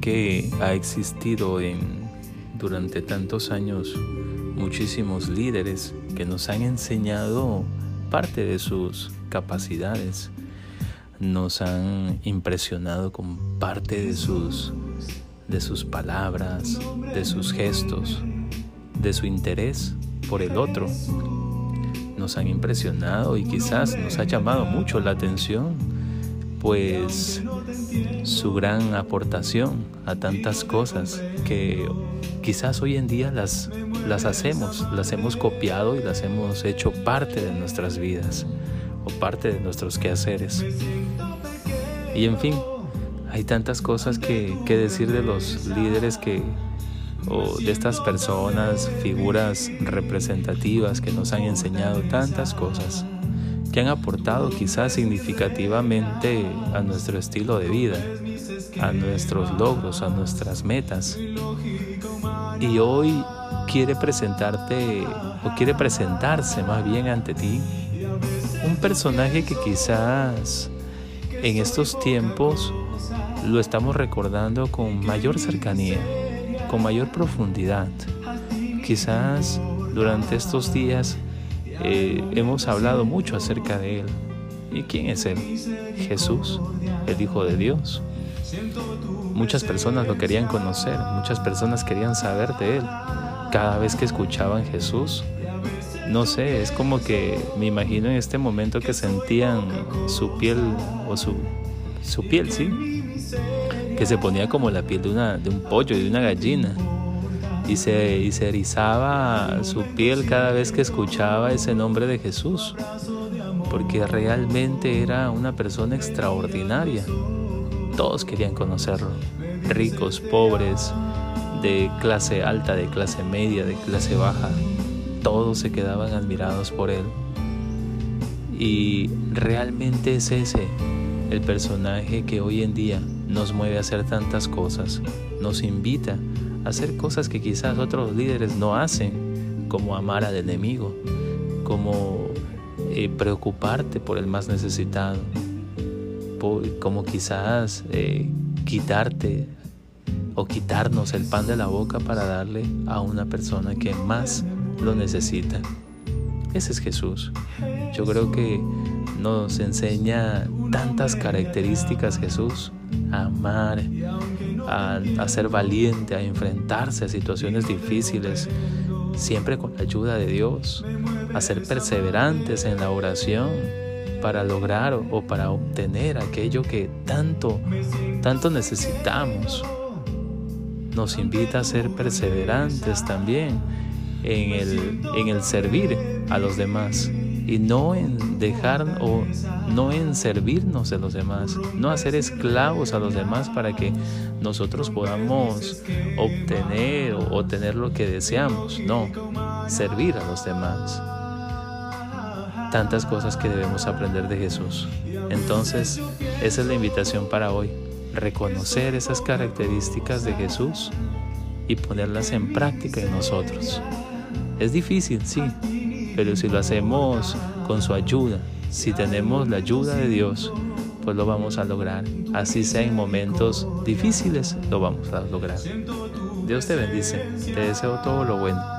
que ha existido en, durante tantos años muchísimos líderes que nos han enseñado parte de sus capacidades, nos han impresionado con parte de sus, de sus palabras, de sus gestos, de su interés por el otro. Nos han impresionado y quizás nos ha llamado mucho la atención, pues su gran aportación a tantas cosas que quizás hoy en día las, las hacemos, las hemos copiado y las hemos hecho parte de nuestras vidas o parte de nuestros quehaceres. Y en fin, hay tantas cosas que, que decir de los líderes que, o de estas personas, figuras representativas que nos han enseñado tantas cosas, que han aportado quizás significativamente a nuestro estilo de vida, a nuestros logros, a nuestras metas. Y hoy quiere presentarte, o quiere presentarse más bien ante ti, un personaje que quizás en estos tiempos lo estamos recordando con mayor cercanía con mayor profundidad. Quizás durante estos días eh, hemos hablado mucho acerca de Él. ¿Y quién es Él? Jesús, el Hijo de Dios. Muchas personas lo querían conocer, muchas personas querían saber de Él. Cada vez que escuchaban Jesús, no sé, es como que me imagino en este momento que sentían su piel o su, su piel, ¿sí? que se ponía como la piel de, una, de un pollo de una gallina. Y se, y se erizaba su piel cada vez que escuchaba ese nombre de Jesús, porque realmente era una persona extraordinaria. Todos querían conocerlo, ricos, pobres, de clase alta, de clase media, de clase baja, todos se quedaban admirados por él. Y realmente es ese el personaje que hoy en día nos mueve a hacer tantas cosas, nos invita hacer cosas que quizás otros líderes no hacen, como amar al enemigo, como eh, preocuparte por el más necesitado, como quizás eh, quitarte o quitarnos el pan de la boca para darle a una persona que más lo necesita. Ese es Jesús. Yo creo que nos enseña tantas características Jesús, amar, a, ser valiente, a enfrentarse a situaciones difíciles, siempre con la ayuda de Dios, a ser perseverantes en la oración para lograr o, para obtener aquello que tanto, tanto necesitamos. Nos invita a ser perseverantes también en el, en el servir a los demás y no en dejar o no en servirnos de los demás, no hacer esclavos a los demás para que nosotros podamos obtener o, tener lo que deseamos, no, servir a los demás. Tantas cosas que debemos aprender de Jesús. Entonces, esa es la invitación para hoy, reconocer esas características de Jesús y ponerlas en práctica en nosotros. Es difícil, sí, pero si lo hacemos con su ayuda, si tenemos la ayuda de Dios, pues lo vamos a lograr. Así sea en momentos difíciles, lo vamos a lograr. Dios te bendice, te deseo todo lo bueno.